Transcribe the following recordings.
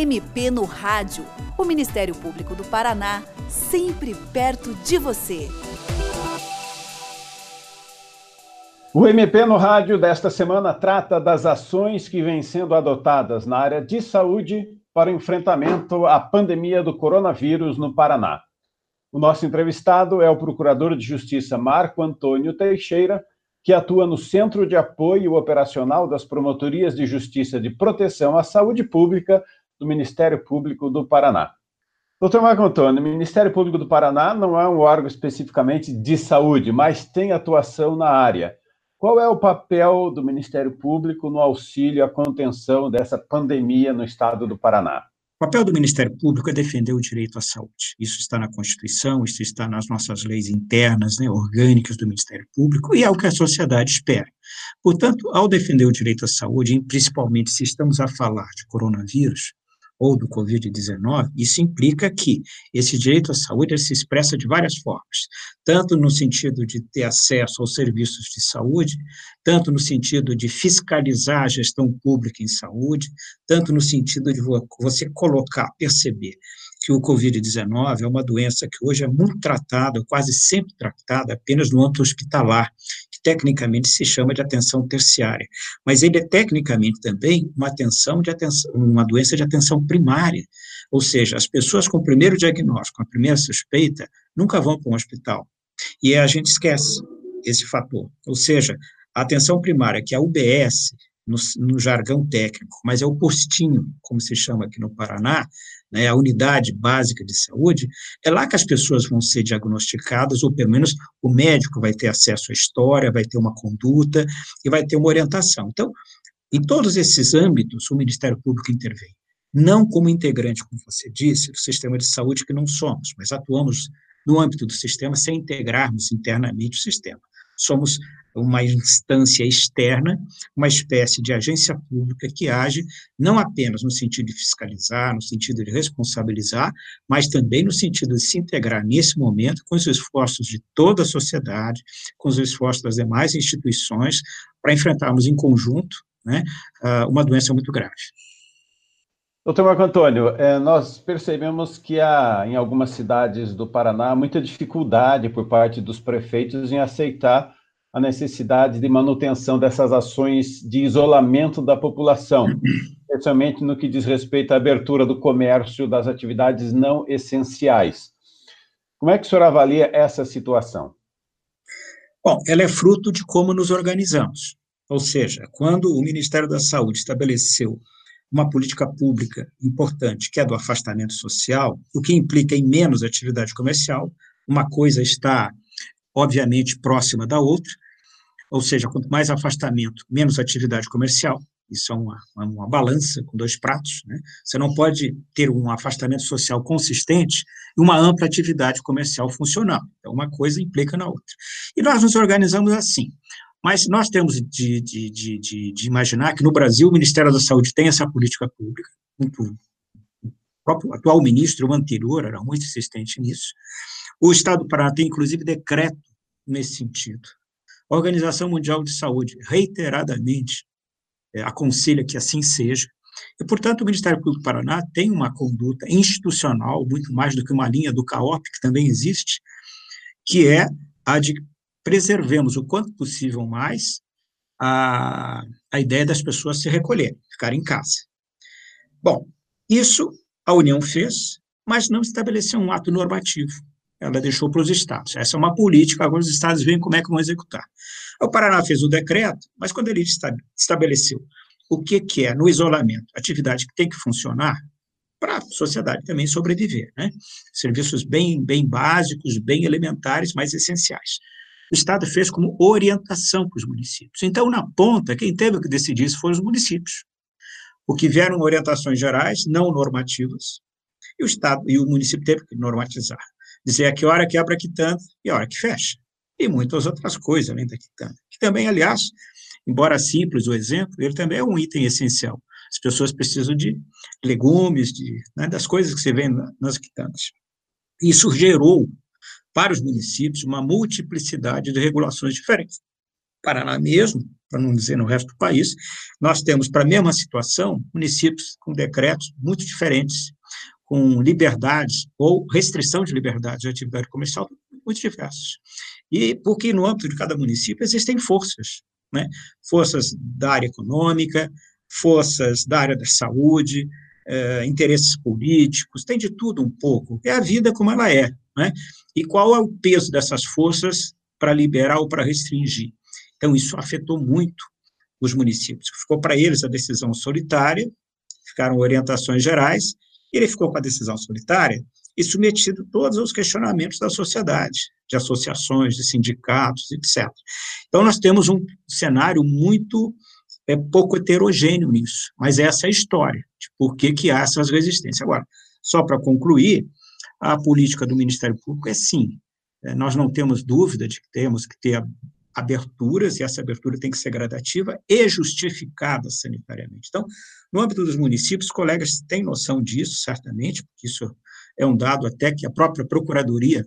MP no Rádio. O Ministério Público do Paraná, sempre perto de você. O MP no Rádio desta semana trata das ações que vêm sendo adotadas na área de saúde para o enfrentamento à pandemia do coronavírus no Paraná. O nosso entrevistado é o Procurador de Justiça Marco Antônio Teixeira, que atua no Centro de Apoio Operacional das Promotorias de Justiça de Proteção à Saúde Pública do Ministério Público do Paraná. Doutor Marco Antônio, o Ministério Público do Paraná não é um órgão especificamente de saúde, mas tem atuação na área. Qual é o papel do Ministério Público no auxílio à contenção dessa pandemia no estado do Paraná? O papel do Ministério Público é defender o direito à saúde. Isso está na Constituição, isso está nas nossas leis internas, né, orgânicas do Ministério Público, e é o que a sociedade espera. Portanto, ao defender o direito à saúde, principalmente se estamos a falar de coronavírus, ou do Covid-19, isso implica que esse direito à saúde se expressa de várias formas, tanto no sentido de ter acesso aos serviços de saúde, tanto no sentido de fiscalizar a gestão pública em saúde, tanto no sentido de você colocar, perceber que o Covid-19 é uma doença que hoje é muito tratada, quase sempre tratada apenas no âmbito hospitalar, tecnicamente se chama de atenção terciária, mas ele é tecnicamente também uma atenção de atenção, uma doença de atenção primária, ou seja, as pessoas com o primeiro diagnóstico, a primeira suspeita, nunca vão para um hospital, e a gente esquece esse fator, ou seja, a atenção primária, que é a UBS, no, no, jargão técnico, mas é o postinho, como se chama aqui no Paraná, né, a unidade básica de saúde, é lá que as pessoas vão ser diagnosticadas, ou pelo menos o médico vai ter acesso à história, vai ter uma conduta e vai ter uma orientação. Então, em todos esses âmbitos, o Ministério Público intervém. Não como integrante, como você disse, do sistema de saúde que não somos, mas atuamos no âmbito do sistema sem integrarmos internamente o sistema. Somos uma instância externa, uma espécie de agência pública que age não apenas no sentido de fiscalizar, no sentido de responsabilizar, mas também no sentido de se integrar nesse momento com os esforços de toda a sociedade, com os esforços das demais instituições, para enfrentarmos em conjunto né, ah, uma doença muito grave. Doutor Marco Antônio, é, nós percebemos que há, em algumas cidades do Paraná, muita dificuldade por parte dos prefeitos em aceitar a necessidade de manutenção dessas ações de isolamento da população, especialmente no que diz respeito à abertura do comércio das atividades não essenciais. Como é que o senhor avalia essa situação? Bom, ela é fruto de como nos organizamos. Ou seja, quando o Ministério da Saúde estabeleceu uma política pública importante, que é do afastamento social, o que implica em menos atividade comercial, uma coisa está obviamente próxima da outra, ou seja, quanto mais afastamento, menos atividade comercial. Isso é uma, uma balança com dois pratos. Né? Você não pode ter um afastamento social consistente e uma ampla atividade comercial funcional. Então, uma coisa implica na outra. E nós nos organizamos assim. Mas nós temos de, de, de, de, imaginar que no Brasil o Ministério da Saúde tem essa política pública, muito, o próprio atual ministro, o anterior, era muito insistente nisso. O Estado do Paraná tem, inclusive, decreto nesse sentido. A Organização Mundial de Saúde reiteradamente é, aconselha que assim seja, e, portanto, o Ministério Público do Paraná tem uma conduta institucional, muito mais do que uma linha do CAOP, que também existe, que é a de preservemos o quanto possível mais a, a ideia das pessoas se recolherem, ficarem em casa. Bom, isso a União fez, mas não estabeleceu um ato normativo ela deixou para os estados. Essa é uma política, agora os estados veem como é que vão executar. O Paraná fez o decreto, mas quando ele estabeleceu o que, que é, no isolamento, atividade que tem que funcionar, para a sociedade também sobreviver, né? Serviços bem, bem básicos, bem elementares, mas essenciais. O Estado fez como orientação para os municípios. Então, na ponta, quem teve que decidir isso foram os municípios. O que vieram orientações gerais, não normativas, e o Estado e o município teve que normatizar dizer a que hora que abre a quitanda e a hora que fecha. E muitas outras coisas além da quitanda. Que também, aliás, embora simples o exemplo, ele também é um item essencial. As pessoas precisam de legumes, de, né, das coisas que você vê nas quitandas. Isso gerou para os municípios uma multiplicidade de regulações diferentes. Paraná mesmo, para não dizer no resto do país, nós temos, para a mesma situação, municípios com decretos muito diferentes, com liberdades ou restrição de liberdade de atividade comercial muito diversos. E porque no âmbito de cada município existem forças, né? forças da área econômica, forças da área da saúde, eh, interesses políticos, tem de tudo um pouco. É a vida como ela é. Né? E qual é o peso dessas forças para liberar ou para restringir? Então, isso afetou muito os municípios. Ficou para eles a decisão solitária, ficaram orientações gerais, ele ficou com a decisão solitária e submetido a todos os questionamentos da sociedade, de associações, de sindicatos, etc. Então, nós temos um cenário muito é, pouco heterogêneo nisso, mas essa é a história, de por que, que há essas resistências. Agora, só para concluir, a política do Ministério Público é sim, é, nós não temos dúvida de que temos que ter aberturas, e essa abertura tem que ser gradativa e justificada sanitariamente. Então, no âmbito dos municípios, colegas têm noção disso, certamente, porque isso é um dado até que a própria Procuradoria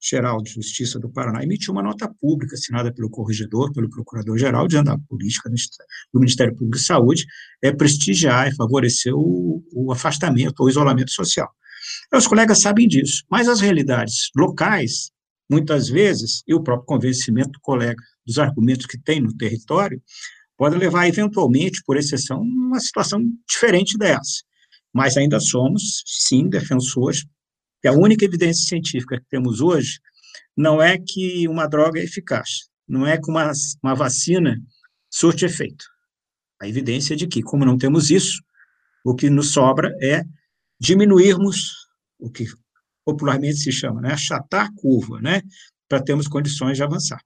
Geral de Justiça do Paraná emitiu uma nota pública assinada pelo corregedor, pelo procurador-geral, dizendo a política do Ministério Público de Saúde é prestigiar e favorecer o, o afastamento ou isolamento social. Os colegas sabem disso, mas as realidades locais, muitas vezes, e o próprio convencimento do colega dos argumentos que tem no território, pode levar, eventualmente, por exceção, uma situação diferente dessa mas ainda somos, sim, defensores, a única evidência científica que temos hoje não é que uma droga é eficaz, não é que uma, uma vacina surte efeito. A evidência é de que, como não temos isso, o que nos sobra é diminuirmos o que popularmente se chama, né, achatar a curva, né, para termos condições de avançar.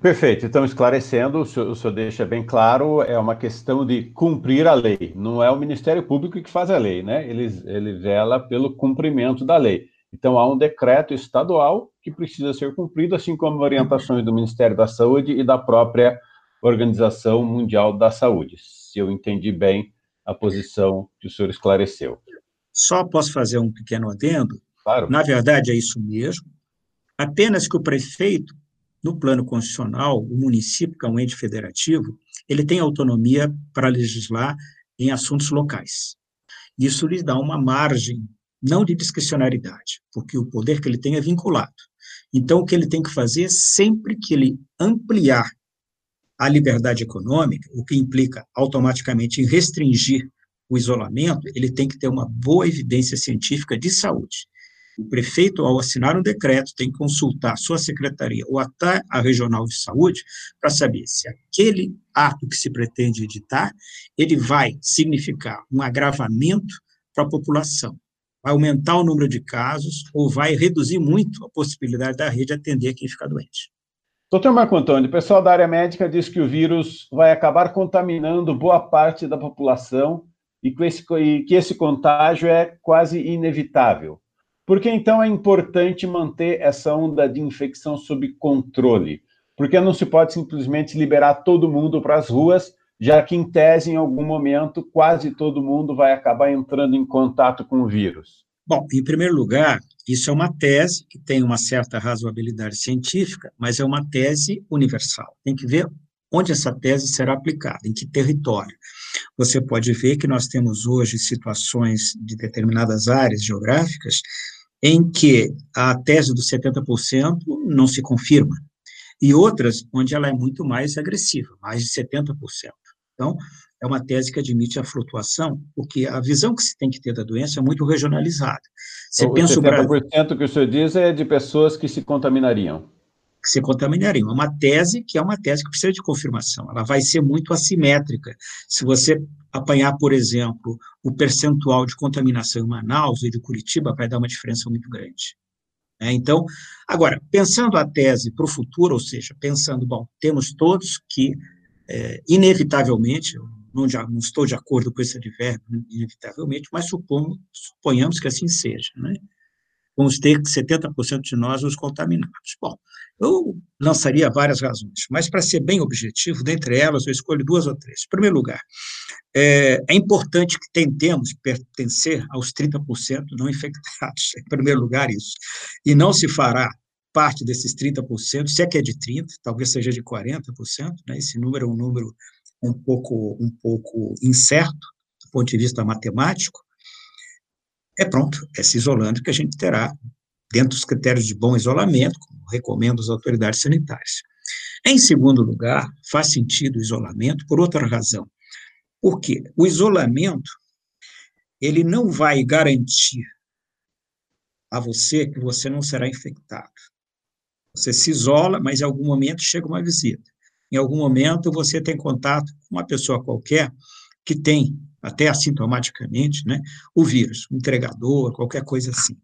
Perfeito. Então, esclarecendo, o senhor, o senhor, deixa bem claro, é uma questão de cumprir a lei. Não é o Ministério Público que faz a lei, né? Ele, ele vela pelo cumprimento da lei. Então, há um decreto estadual que precisa ser cumprido, assim como orientações do Ministério da Saúde e da própria Organização Mundial da Saúde. Se eu entendi bem a posição que o senhor esclareceu. Só posso fazer um pequeno adendo? Claro. Na verdade, é isso mesmo. Apenas que o prefeito no plano constitucional, o município, que é um ente federativo, ele tem autonomia para legislar em assuntos locais. Isso lhe dá uma margem, não de discricionariedade, porque o poder que ele tem é vinculado. Então, o que ele tem que fazer, sempre que ele ampliar a liberdade econômica, o que implica automaticamente em restringir o isolamento, ele tem que ter uma boa evidência científica de saúde. O prefeito, ao assinar um decreto, tem que consultar a sua secretaria ou até a regional de saúde para saber se aquele ato que se pretende editar, ele vai significar um agravamento para a população, vai aumentar o número de casos ou vai reduzir muito a possibilidade da rede atender quem fica doente. Doutor Marco Antônio, o pessoal da área médica diz que o vírus vai acabar contaminando boa parte da população e que esse, e que esse contágio é quase inevitável. Por que então é importante manter essa onda de infecção sob controle? Porque não se pode simplesmente liberar todo mundo para as ruas, já que, em tese, em algum momento, quase todo mundo vai acabar entrando em contato com o vírus? Bom, em primeiro lugar, isso é uma tese que tem uma certa razoabilidade científica, mas é uma tese universal. Tem que ver onde essa tese será aplicada, em que território. Você pode ver que nós temos hoje situações de determinadas áreas geográficas em que a tese dos 70% não se confirma, e outras onde ela é muito mais agressiva, mais de 70%. Então, é uma tese que admite a flutuação, porque a visão que se tem que ter da doença é muito regionalizada. Você o pensa 70% o que o senhor diz é de pessoas que se contaminariam que se contaminariam. É uma tese que é uma tese que precisa de confirmação. Ela vai ser muito assimétrica. Se você apanhar, por exemplo, o percentual de contaminação em Manaus e de Curitiba, vai dar uma diferença muito grande. É, então, agora, pensando a tese para o futuro, ou seja, pensando, bom, temos todos que, é, inevitavelmente, não, não estou de acordo com esse advérbio, inevitavelmente, mas suponhamos que assim seja, né? Vamos ter 70% de nós os contaminados. Bom, eu lançaria várias razões, mas para ser bem objetivo, dentre elas eu escolho duas ou três. Em primeiro lugar, é, é importante que tentemos pertencer aos 30% não infectados, em primeiro lugar isso, e não se fará parte desses 30%, se é que é de 30%, talvez seja de 40%, né? esse número é um número um pouco, um pouco incerto, do ponto de vista matemático, é pronto, é se isolando que a gente terá, dentro dos critérios de bom isolamento, como recomendam as autoridades sanitárias. Em segundo lugar, faz sentido o isolamento por outra razão. Porque o isolamento, ele não vai garantir a você que você não será infectado. Você se isola, mas em algum momento chega uma visita. Em algum momento você tem contato com uma pessoa qualquer que tem, até assintomaticamente, né, o vírus, entregador, qualquer coisa assim.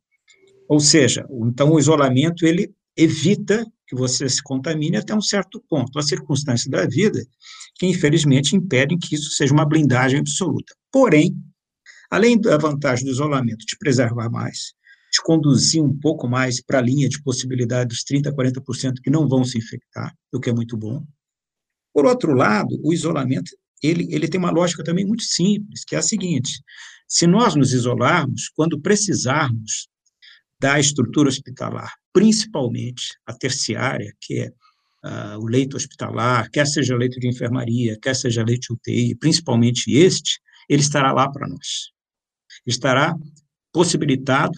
Ou seja, então o isolamento ele evita que você se contamine até um certo ponto. As circunstâncias da vida que, infelizmente, impedem que isso seja uma blindagem absoluta. Porém, além da vantagem do isolamento de preservar mais, te conduzir um pouco mais para a linha de possibilidade dos 30%, 40% que não vão se infectar, o que é muito bom. Por outro lado, o isolamento ele, ele tem uma lógica também muito simples, que é a seguinte: se nós nos isolarmos, quando precisarmos da estrutura hospitalar, principalmente a terciária, que é uh, o leito hospitalar, quer seja leito de enfermaria, quer seja leito de UTI, principalmente este, ele estará lá para nós. Estará possibilitado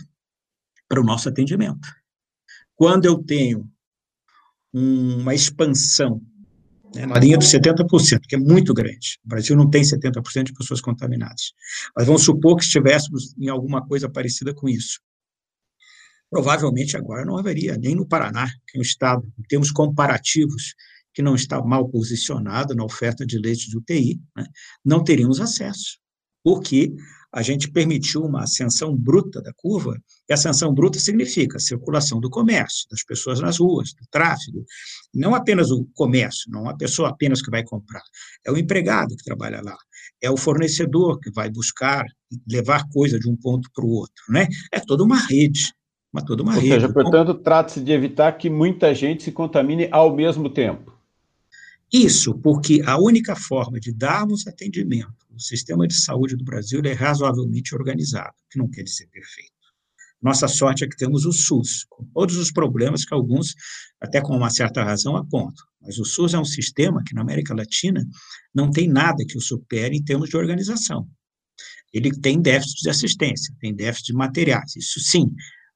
para o nosso atendimento. Quando eu tenho uma expansão né, na linha dos 70%, que é muito grande. O Brasil não tem 70% de pessoas contaminadas. Mas vamos supor que estivéssemos em alguma coisa parecida com isso. Provavelmente agora não haveria, nem no Paraná, que é um estado, em termos comparativos, que não está mal posicionado na oferta de leite de UTI, né, não teríamos acesso, porque a gente permitiu uma ascensão bruta da curva, e ascensão bruta significa circulação do comércio, das pessoas nas ruas, do tráfego, não apenas o comércio, não a pessoa apenas que vai comprar, é o empregado que trabalha lá, é o fornecedor que vai buscar, levar coisa de um ponto para o outro, né? É toda uma rede, uma, toda uma Ou rede. Ou seja, portanto, trata-se de evitar que muita gente se contamine ao mesmo tempo. Isso, porque a única forma de darmos atendimento o sistema de saúde do Brasil é razoavelmente organizado, que não quer dizer perfeito. Nossa sorte é que temos o SUS, com todos os problemas que alguns, até com uma certa razão, apontam. Mas o SUS é um sistema que, na América Latina, não tem nada que o supere em termos de organização. Ele tem déficit de assistência, tem déficit de materiais, isso sim,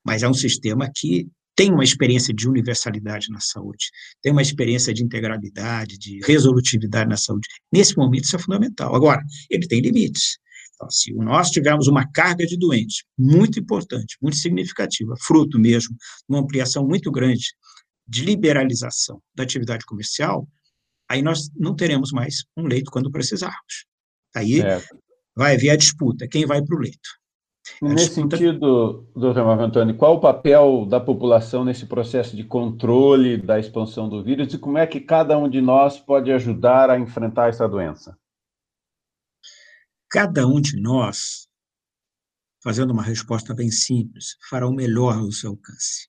mas é um sistema que tem uma experiência de universalidade na saúde, tem uma experiência de integralidade, de resolutividade na saúde. Nesse momento, isso é fundamental. Agora, ele tem limites. Então, se nós tivermos uma carga de doentes muito importante, muito significativa, fruto mesmo de uma ampliação muito grande de liberalização da atividade comercial, aí nós não teremos mais um leito quando precisarmos. Aí vai haver a disputa, quem vai para o leito. Nesse sentido, doutor Marco Antônio, qual o papel da população nesse processo de controle da expansão do vírus e como é que cada um de nós pode ajudar a enfrentar essa doença? Cada um de nós, fazendo uma resposta bem simples, fará o melhor ao seu alcance.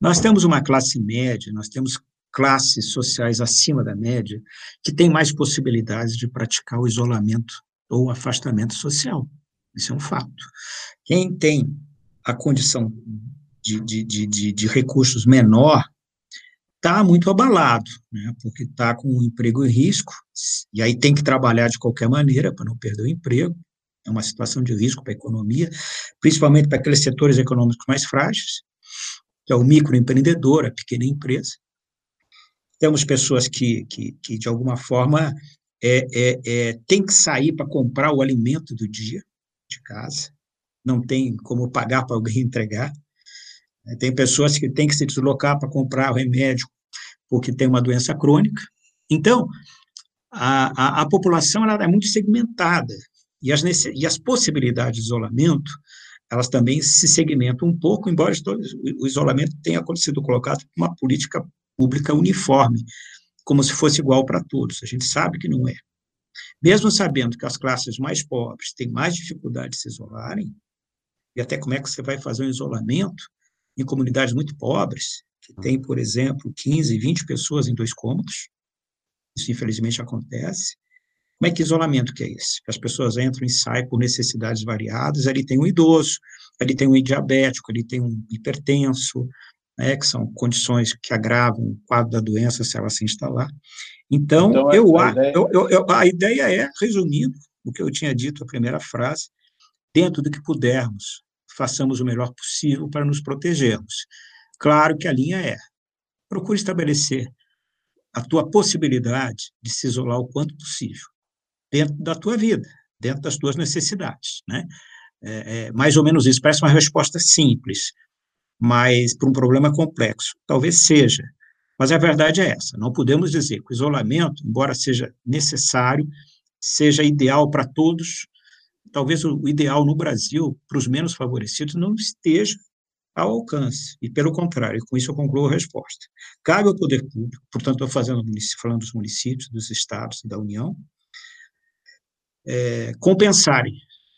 Nós temos uma classe média, nós temos classes sociais acima da média que têm mais possibilidades de praticar o isolamento ou afastamento social. Isso é um fato. Quem tem a condição de, de, de, de, recursos menor está muito abalado, né, porque está com o emprego em risco, e aí tem que trabalhar de qualquer maneira para não perder o emprego. É uma situação de risco para a economia, principalmente para aqueles setores econômicos mais frágeis, que é o microempreendedor, a pequena empresa. Temos pessoas que, que, que de alguma forma, é, é, é, tem que sair para comprar o alimento do dia, de casa, não tem como pagar para alguém entregar. É, tem pessoas que têm que se deslocar para comprar o remédio porque tem uma doença crônica. Então, a, a, a população ela é muito segmentada e as, e as possibilidades de isolamento elas também se segmentam um pouco, embora o isolamento tenha sido colocado uma política pública uniforme, como se fosse igual para todos. A gente sabe que não é. Mesmo sabendo que as classes mais pobres têm mais dificuldade de se isolarem, e até como é que você vai fazer um isolamento em comunidades muito pobres, que tem, por exemplo, 15, 20 pessoas em dois cômodos, isso infelizmente acontece. Como é que isolamento que é esse? As pessoas entram e saem por necessidades variadas, ali tem um idoso, ali tem um diabético, ali tem um hipertenso, né, que são condições que agravam o quadro da doença se ela se instalar. Então, então eu, a, ideia... Eu, eu, eu, a ideia é, resumindo o que eu tinha dito a primeira frase, dentro do que pudermos, façamos o melhor possível para nos protegermos. Claro que a linha é, procure estabelecer a tua possibilidade de se isolar o quanto possível, dentro da tua vida, dentro das tuas necessidades, né? É, é, mais ou menos isso, parece uma resposta simples, mas para um problema complexo. Talvez seja, mas a verdade é essa: não podemos dizer que o isolamento, embora seja necessário, seja ideal para todos. Talvez o ideal no Brasil, para os menos favorecidos, não esteja ao alcance, e pelo contrário, com isso eu concluo a resposta. Cabe ao poder público, portanto, estou fazendo, falando dos municípios, dos estados e da União, é, compensarem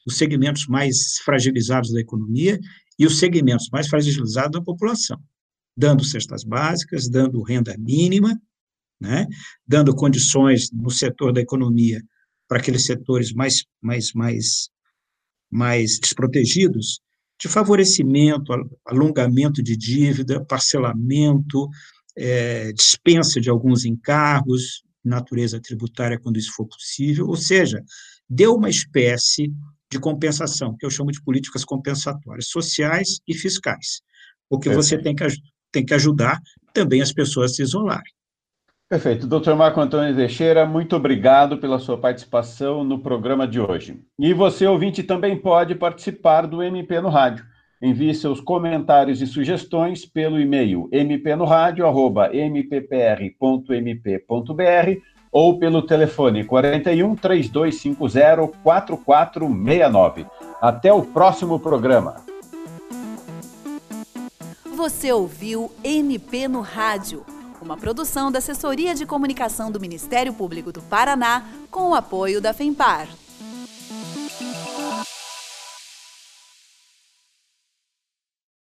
os segmentos mais fragilizados da economia e os segmentos mais fragilizados da população, dando cestas básicas, dando renda mínima, né, dando condições no setor da economia para aqueles setores mais, mais, mais, mais desprotegidos, de favorecimento, alongamento de dívida, parcelamento, é, dispensa de alguns encargos, natureza tributária, quando isso for possível, ou seja, deu uma espécie de compensação, que eu chamo de políticas compensatórias, sociais e fiscais, porque você tem que, tem que ajudar também as pessoas a se isolarem. Perfeito. Doutor Marco Antônio Teixeira, muito obrigado pela sua participação no programa de hoje. E você, ouvinte, também pode participar do MP no Rádio. Envie seus comentários e sugestões pelo e-mail mpnoradio.mppr.mp.br ou pelo telefone 41 3250 4469. Até o próximo programa. Você ouviu MP no Rádio, uma produção da Assessoria de Comunicação do Ministério Público do Paraná com o apoio da FEMPAR.